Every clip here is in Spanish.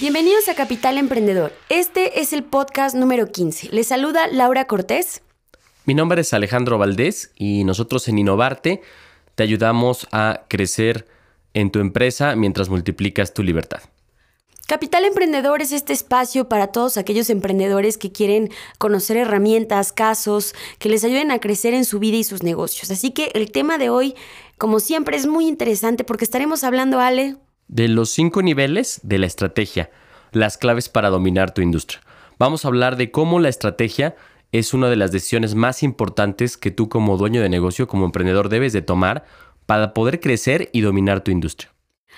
Bienvenidos a Capital Emprendedor. Este es el podcast número 15. Les saluda Laura Cortés. Mi nombre es Alejandro Valdés y nosotros en Innovarte te ayudamos a crecer en tu empresa mientras multiplicas tu libertad. Capital Emprendedor es este espacio para todos aquellos emprendedores que quieren conocer herramientas, casos, que les ayuden a crecer en su vida y sus negocios. Así que el tema de hoy, como siempre, es muy interesante porque estaremos hablando, Ale, De los cinco niveles de la estrategia, las claves para dominar tu industria. Vamos a hablar de cómo la estrategia es una de las decisiones más importantes que tú como dueño de negocio, como emprendedor, debes de tomar para poder crecer y dominar tu industria.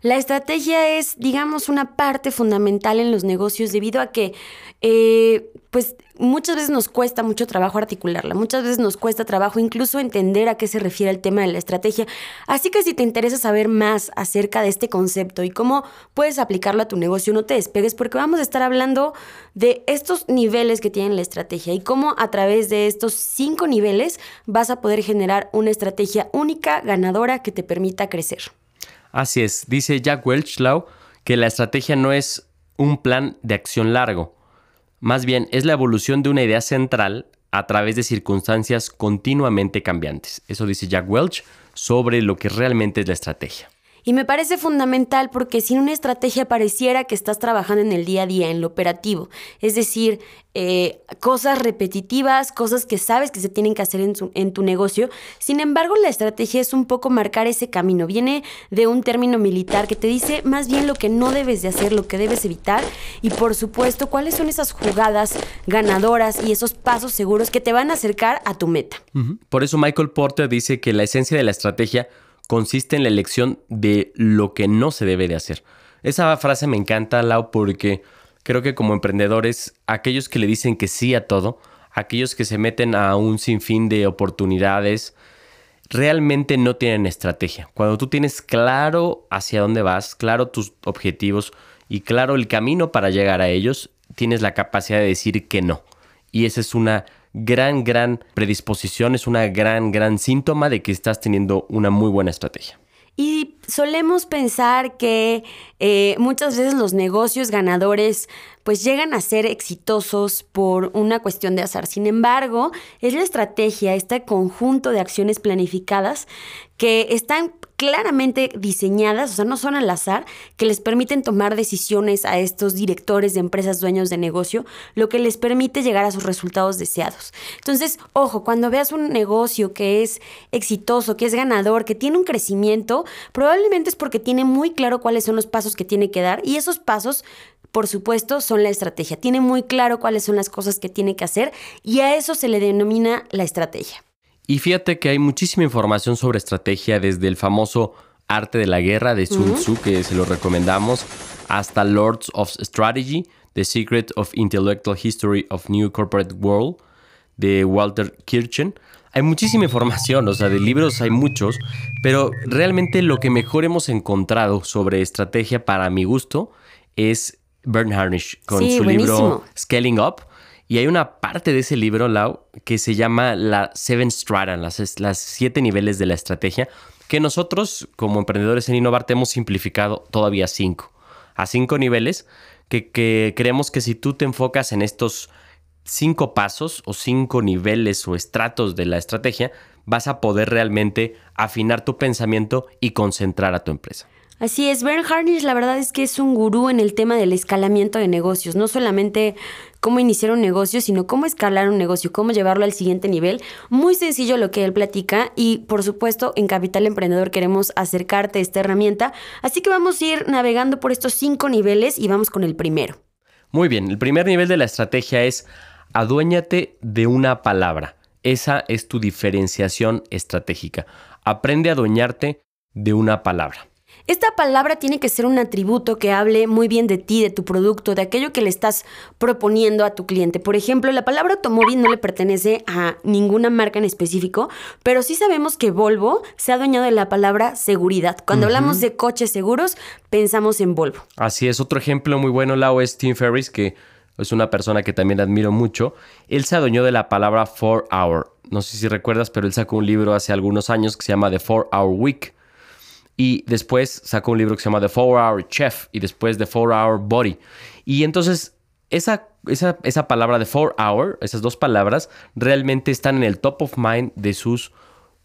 La estrategia es, digamos, una parte fundamental en los negocios debido a que, eh, pues, muchas veces nos cuesta mucho trabajo articularla, muchas veces nos cuesta trabajo incluso entender a qué se refiere el tema de la estrategia. Así que si te interesa saber más acerca de este concepto y cómo puedes aplicarlo a tu negocio, no te despegues porque vamos a estar hablando de estos niveles que tiene la estrategia y cómo a través de estos cinco niveles vas a poder generar una estrategia única, ganadora, que te permita crecer. Así es, dice Jack Welch Lau que la estrategia no es un plan de acción largo, más bien es la evolución de una idea central a través de circunstancias continuamente cambiantes. Eso dice Jack Welch sobre lo que realmente es la estrategia. Y me parece fundamental porque sin una estrategia pareciera que estás trabajando en el día a día, en lo operativo. Es decir, eh, cosas repetitivas, cosas que sabes que se tienen que hacer en, su- en tu negocio. Sin embargo, la estrategia es un poco marcar ese camino. Viene de un término militar que te dice más bien lo que no debes de hacer, lo que debes evitar y por supuesto cuáles son esas jugadas ganadoras y esos pasos seguros que te van a acercar a tu meta. Por eso Michael Porter dice que la esencia de la estrategia consiste en la elección de lo que no se debe de hacer. Esa frase me encanta, Lau, porque creo que como emprendedores, aquellos que le dicen que sí a todo, aquellos que se meten a un sinfín de oportunidades, realmente no tienen estrategia. Cuando tú tienes claro hacia dónde vas, claro tus objetivos y claro el camino para llegar a ellos, tienes la capacidad de decir que no. Y esa es una gran, gran predisposición, es una gran, gran síntoma de que estás teniendo una muy buena estrategia. Y solemos pensar que eh, muchas veces los negocios ganadores pues llegan a ser exitosos por una cuestión de azar. Sin embargo, es la estrategia, este conjunto de acciones planificadas que están claramente diseñadas, o sea, no son al azar, que les permiten tomar decisiones a estos directores de empresas, dueños de negocio, lo que les permite llegar a sus resultados deseados. Entonces, ojo, cuando veas un negocio que es exitoso, que es ganador, que tiene un crecimiento, probablemente es porque tiene muy claro cuáles son los pasos que tiene que dar y esos pasos por supuesto, son la estrategia. Tiene muy claro cuáles son las cosas que tiene que hacer y a eso se le denomina la estrategia. Y fíjate que hay muchísima información sobre estrategia, desde el famoso Arte de la Guerra de Sun Tzu, que se lo recomendamos, hasta Lords of Strategy, The Secret of Intellectual History of New Corporate World, de Walter Kirchen. Hay muchísima información, o sea, de libros hay muchos, pero realmente lo que mejor hemos encontrado sobre estrategia para mi gusto es Bern Harnish con Sí, su buenísimo. libro Scaling Up. Y hay una parte de ese libro, Lau, que se llama la Seven Strata, las, siete niveles de la estrategia, que nosotros, como emprendedores en Innovarte, hemos simplificado todavía cinco. A cinco niveles que creemos que si tú te enfocas en estos cinco pasos o cinco niveles o estratos de la estrategia, vas a poder realmente afinar tu pensamiento y concentrar a tu empresa. Así es, Bern Harnish la verdad es que es un gurú en el tema del escalamiento de negocios, no solamente cómo iniciar un negocio, sino cómo escalar un negocio, cómo llevarlo al siguiente nivel. Muy sencillo lo que él platica y por supuesto en Capital Emprendedor queremos acercarte a esta herramienta, así que vamos a ir navegando por estos cinco niveles y vamos con el primero. Muy bien, el primer nivel de la estrategia es aduéñate de una palabra. Esa es tu diferenciación estratégica. Aprende a adueñarte de una palabra. Esta palabra tiene que ser un atributo que hable muy bien de ti, de tu producto, de aquello que le estás proponiendo a tu cliente. Por ejemplo, la palabra automóvil no le pertenece a ninguna marca en específico, pero sí sabemos que Volvo se ha adueñado de la palabra seguridad. Cuando hablamos de coches seguros, pensamos en Volvo. Así es, otro ejemplo muy bueno, Lau, es Tim Ferriss, que es una persona que también admiro mucho. Él se adueñó de la palabra four hour. No sé si recuerdas, pero él sacó un libro hace algunos años que se llama The Four Hour Week y después sacó un libro que se llama The Four Hour Chef y después The Four Hour Body. Y entonces esa, esa, esa palabra de Four Hour, esas dos palabras, realmente están en el top of mind de sus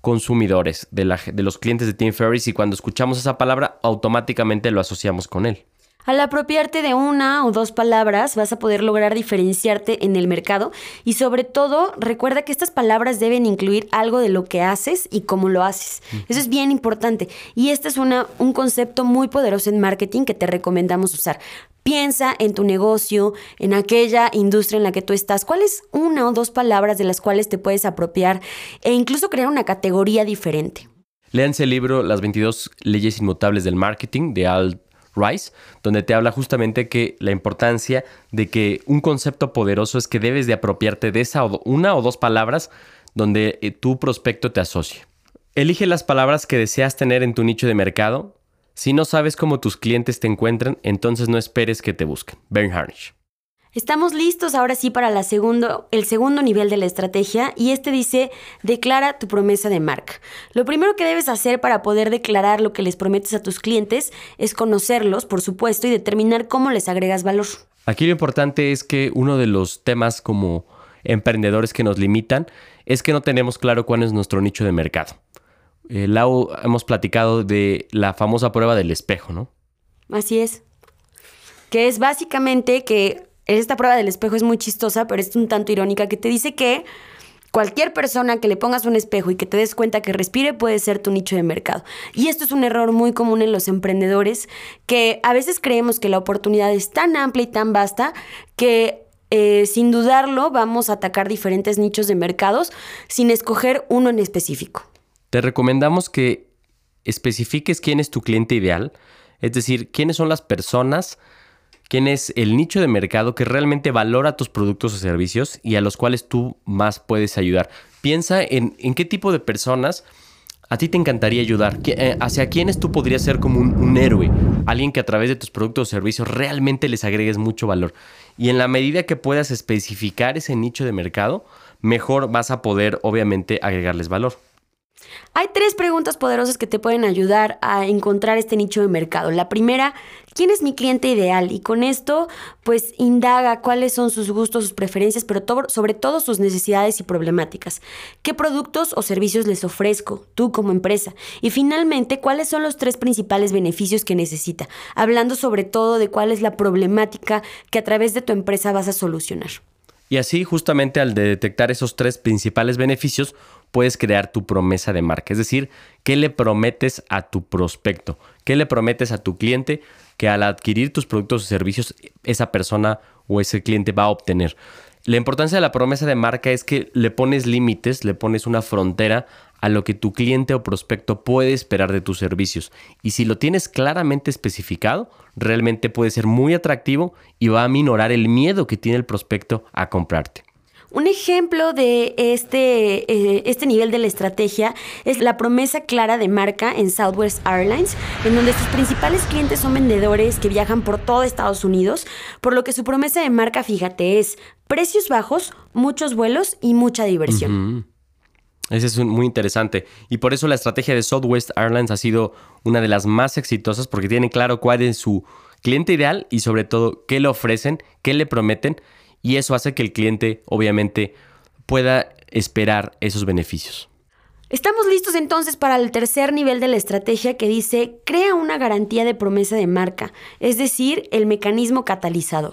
consumidores, de, la, de los clientes de Tim Ferriss y cuando escuchamos esa palabra automáticamente lo asociamos con él. Al apropiarte de una o dos palabras vas a poder lograr diferenciarte en el mercado y sobre todo recuerda que estas palabras deben incluir algo de lo que haces y cómo lo haces. Eso es bien importante y este es una, un concepto muy poderoso en marketing que te recomendamos usar. Piensa en tu negocio, en aquella industria en la que tú estás. ¿Cuáles una o dos palabras de las cuales te puedes apropiar e incluso crear una categoría diferente? Léanse el libro Las 22 leyes inmutables del marketing de Al Rice, donde te habla justamente que la importancia de que un concepto poderoso es que debes de apropiarte de esa una o dos palabras donde eh, tu prospecto te asocie. Elige las palabras que deseas tener en tu nicho de mercado. Si no sabes cómo tus clientes te encuentran, entonces no esperes que te busquen. Ben Harnish. Estamos listos ahora sí para la segundo, el segundo nivel de la estrategia y este dice, declara tu promesa de marca. Lo primero que debes hacer para poder declarar lo que les prometes a tus clientes es conocerlos, por supuesto, y determinar cómo les agregas valor. Aquí lo importante es que uno de los temas como emprendedores que nos limitan es que no tenemos claro cuál es nuestro nicho de mercado. Eh, Lau, hemos platicado de la famosa prueba del espejo, ¿no? Así es. Que es básicamente que esta prueba del espejo es muy chistosa, pero es un tanto irónica, que te dice que cualquier persona que le pongas un espejo y que te des cuenta que respire puede ser tu nicho de mercado. Y esto es un error muy común en los emprendedores, que a veces creemos que la oportunidad es tan amplia y tan vasta que eh, sin dudarlo vamos a atacar diferentes nichos de mercados sin escoger uno en específico. Te recomendamos que especifiques quién es tu cliente ideal, es decir, quiénes son las personas quién es el nicho de mercado que realmente valora tus productos o servicios y a los cuales tú más puedes ayudar. Piensa en, qué tipo de personas a ti te encantaría ayudar, eh, hacia quiénes tú podrías ser como un, un, héroe, alguien que a través de tus productos o servicios realmente les agregues mucho valor. Y en la medida que puedas especificar ese nicho de mercado, mejor vas a poder obviamente agregarles valor. Hay tres preguntas poderosas que te pueden ayudar a encontrar este nicho de mercado. La primera, ¿quién es mi cliente ideal? Y con esto, pues indaga cuáles son sus gustos, sus preferencias, pero sobre todo sus necesidades y problemáticas. ¿Qué productos o servicios les ofrezco tú como empresa? Y finalmente, ¿cuáles son los tres principales beneficios que necesita? Hablando sobre todo de cuál es la problemática que a través de tu empresa vas a solucionar. Y así, justamente al detectar esos tres principales beneficios, puedes crear tu promesa de marca. Es decir, ¿qué le prometes a tu prospecto? ¿Qué le prometes a tu cliente que al adquirir tus productos o servicios esa persona o ese cliente va a obtener? La importancia de la promesa de marca es que le pones límites, le pones una frontera a lo que tu cliente o prospecto puede esperar de tus servicios. Y si lo tienes claramente especificado, realmente puede ser muy atractivo y va a minorar el miedo que tiene el prospecto a comprarte. Un ejemplo de este, eh, este nivel de la estrategia es la promesa clara de marca en Southwest Airlines, en donde sus principales clientes son vendedores que viajan por todo Estados Unidos, por lo que su promesa de marca, fíjate, es precios bajos, muchos vuelos y mucha diversión. Ese es muy interesante. Y por eso la estrategia de Southwest Airlines ha sido una de las más exitosas porque tienen claro cuál es su cliente ideal y sobre todo qué le ofrecen, qué le prometen y eso hace que el cliente obviamente pueda esperar esos beneficios. Estamos listos entonces para el tercer nivel de la estrategia que dice crea una garantía de promesa de marca, es decir, el mecanismo catalizador.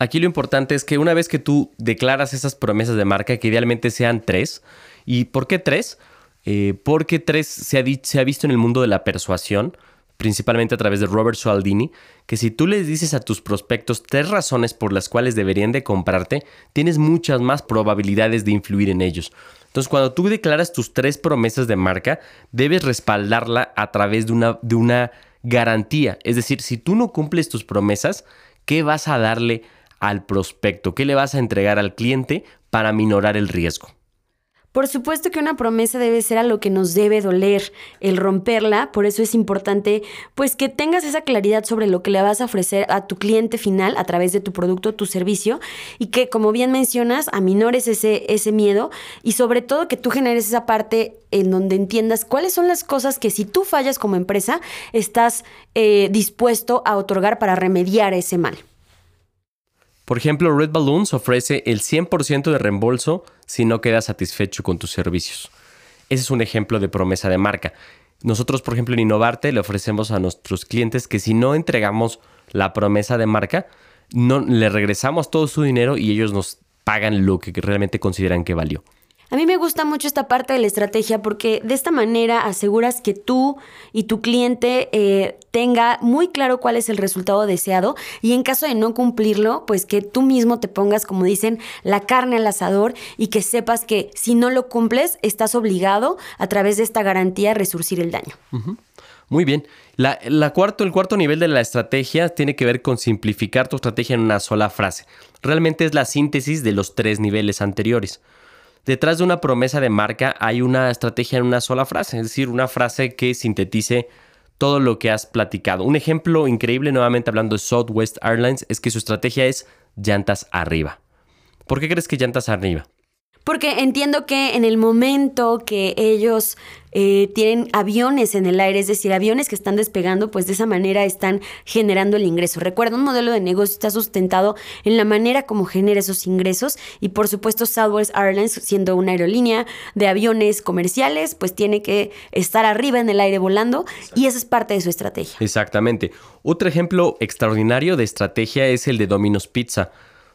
Aquí lo importante es que una vez que tú declaras esas promesas de marca, que idealmente sean tres, ¿y por qué tres? Eh, porque tres se ha, se ha visto en el mundo de la persuasión, principalmente a través de Robert Cialdini, que si tú les dices a tus prospectos tres razones por las cuales deberían de comprarte, tienes muchas más probabilidades de influir en ellos. Entonces, cuando tú declaras tus tres promesas de marca, debes respaldarla a través de una, de una garantía. Es decir, si tú no cumples tus promesas, ¿qué vas a darle al prospecto? ¿Qué le vas a entregar al cliente para minorar el riesgo? Por supuesto que una promesa debe ser a lo que nos debe doler el romperla, por eso es importante pues que tengas esa claridad sobre lo que le vas a ofrecer a tu cliente final a través de tu producto, tu servicio. Y que como bien mencionas, aminores ese, ese miedo. Y sobre todo que tú generes esa parte en donde entiendas cuáles son las cosas que si tú fallas como empresa estás eh, dispuesto a otorgar para remediar ese mal. Por ejemplo, Red Balloons ofrece el 100% de reembolso si no quedas satisfecho con tus servicios. Ese es un ejemplo de promesa de marca. Nosotros, por ejemplo, en Innovarte le ofrecemos a nuestros clientes que si no entregamos la promesa de marca, no le regresamos todo su dinero y ellos nos pagan lo que realmente consideran que valió. A mí me gusta mucho esta parte de la estrategia porque de esta manera aseguras que tú y tu cliente eh, tenga muy claro cuál es el resultado deseado y en caso de no cumplirlo, pues que tú mismo te pongas, como dicen, la carne al asador y que sepas que si no lo cumples, estás obligado a través de esta garantía a resurcir el daño. Muy bien. La, cuarto, el cuarto nivel de la estrategia tiene que ver con simplificar tu estrategia en una sola frase. Realmente es la síntesis de los tres niveles anteriores. Detrás de una promesa de marca hay una estrategia en una sola frase, es decir, una frase que sintetice todo lo que has platicado. Un ejemplo increíble, nuevamente hablando de Southwest Airlines, es que su estrategia es llantas arriba. ¿Por qué crees que llantas arriba? Porque entiendo que en el momento que ellos eh, tienen aviones en el aire, es decir, aviones que están despegando, pues de esa manera están generando el ingreso. Recuerda, un modelo de negocio está sustentado en la manera como genera esos ingresos y por supuesto Southwest Airlines, siendo una aerolínea de aviones comerciales, pues tiene que estar arriba en el aire volando y esa es parte de su estrategia. Exactamente. Otro ejemplo extraordinario de estrategia es el de Domino's Pizza.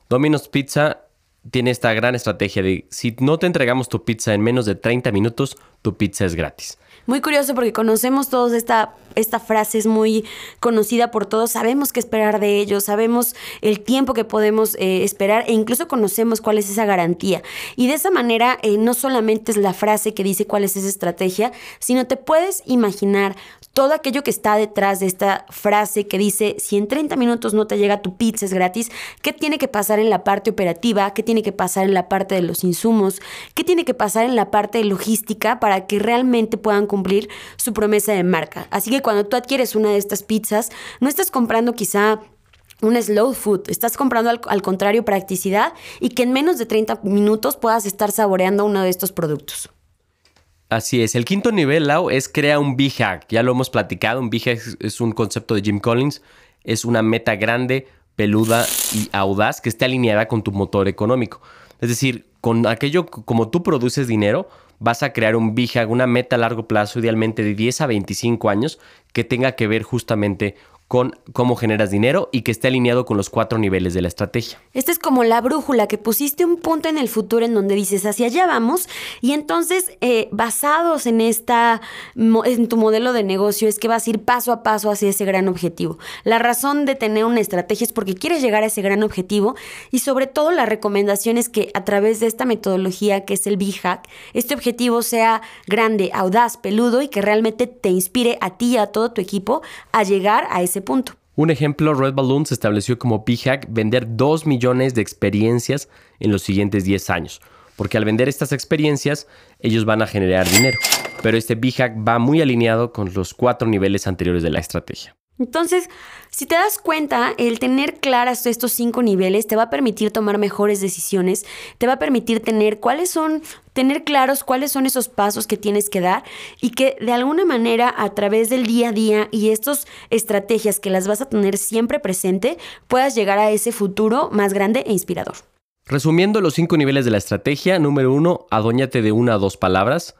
Domino's Pizza tiene esta gran estrategia de si no te entregamos tu pizza en menos de 30 minutos, tu pizza es gratis. Muy curioso porque conocemos todos esta, esta frase, es muy conocida por todos, sabemos qué esperar de ellos, sabemos el tiempo que podemos eh, esperar e incluso conocemos cuál es esa garantía. Y de esa manera eh, no solamente es la frase que dice cuál es esa estrategia, sino te puedes imaginar todo aquello que está detrás de esta frase que dice, si en 30 minutos no te llega tu pizza es gratis, ¿qué tiene que pasar en la parte operativa? ¿Qué tiene que pasar en la parte de los insumos? ¿Qué tiene que pasar en la parte logística para que realmente puedan cumplir su promesa de marca? Así que cuando tú adquieres una de estas pizzas, no estás comprando quizá un slow food. Estás comprando al, al, contrario practicidad y que en menos de 30 minutos puedas estar saboreando uno de estos productos. Así es. El quinto nivel, Lau, es crear un B-Hack. Ya lo hemos platicado. Un B-Hack es un concepto de Jim Collins. Es una meta grande, peluda y audaz que esté alineada con tu motor económico. Es decir, con aquello como tú produces dinero, vas a crear un B-Hack, una meta a largo plazo, idealmente de 10 a 25 años, que tenga que ver justamente con cómo generas dinero y que esté alineado con los cuatro niveles de la estrategia. Esta es como la brújula, que pusiste un punto en el futuro en donde dices hacia allá vamos y entonces eh, basados en, esta, en tu modelo de negocio es que vas a ir paso a paso hacia ese gran objetivo. La razón de tener una estrategia es porque quieres llegar a ese gran objetivo y sobre todo la recomendación es que a través de esta metodología que es el B-Hack, este objetivo sea grande, audaz, peludo y que realmente te inspire a ti y a todo tu equipo a llegar a ese punto. Un ejemplo, Red Balloon se estableció como P-Hack vender 2 millones de experiencias en los siguientes 10 años, porque al vender estas experiencias ellos van a generar dinero, pero este B-Hack va muy alineado con los cuatro niveles anteriores de la estrategia. Entonces, si te das cuenta, el tener claras estos cinco niveles te va a permitir tomar mejores decisiones, te va a permitir tener cuáles son, tener claros cuáles son esos pasos que tienes que dar y que de alguna manera a través del día a día y estas estrategias que las vas a tener siempre presente, puedas llegar a ese futuro más grande e inspirador. Resumiendo los cinco niveles de la estrategia, número uno, adóñate de una o dos palabras.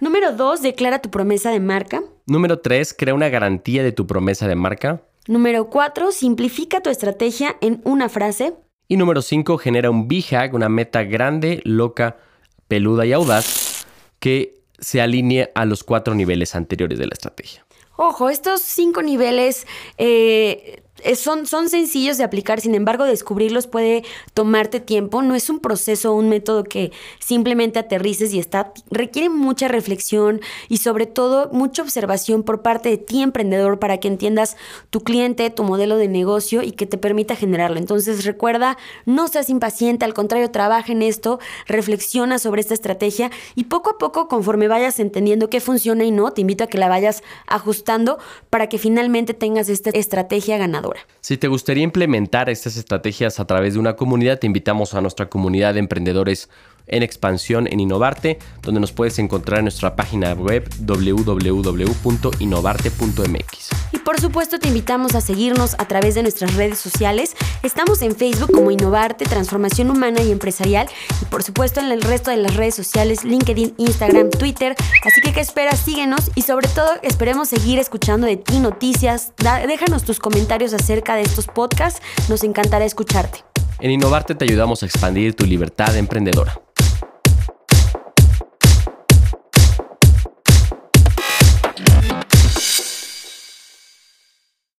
Número dos, declara tu promesa de marca. Número 3. Crea una garantía de tu promesa de marca. Número 4. Simplifica tu estrategia en una frase. Y número 5. Genera un B-Hack, una meta grande, loca, peluda y audaz que se alinee a los cuatro niveles anteriores de la estrategia. Ojo, estos cinco niveles eh, son, son sencillos de aplicar, sin embargo, descubrirlos puede tomarte tiempo. No es un proceso, un método que simplemente aterrices y está. Requiere mucha reflexión y, sobre todo, mucha observación por parte de ti, emprendedor, para que entiendas tu cliente, tu modelo de negocio y que te permita generarlo. Entonces, recuerda, no seas impaciente, al contrario, trabaja en esto, reflexiona sobre esta estrategia y poco a poco, conforme vayas entendiendo qué funciona y no, te invito a que la vayas ajustando para que finalmente tengas esta estrategia ganadora. Si te gustaría implementar estas estrategias a través de una comunidad, te invitamos a nuestra comunidad de emprendedores en expansión en Innovarte, donde nos puedes encontrar en nuestra página web www.innovarte.mx. Y por supuesto te invitamos a seguirnos a través de nuestras redes sociales. Estamos en Facebook como Innovarte, Transformación Humana y Empresarial y por supuesto en el resto de las redes sociales, LinkedIn, Instagram, Twitter. Así que qué esperas, síguenos y sobre todo esperemos seguir escuchando de ti noticias. déjanos tus comentarios acerca de estos podcasts, nos encantará escucharte. En Innovarte te ayudamos a expandir tu libertad emprendedora.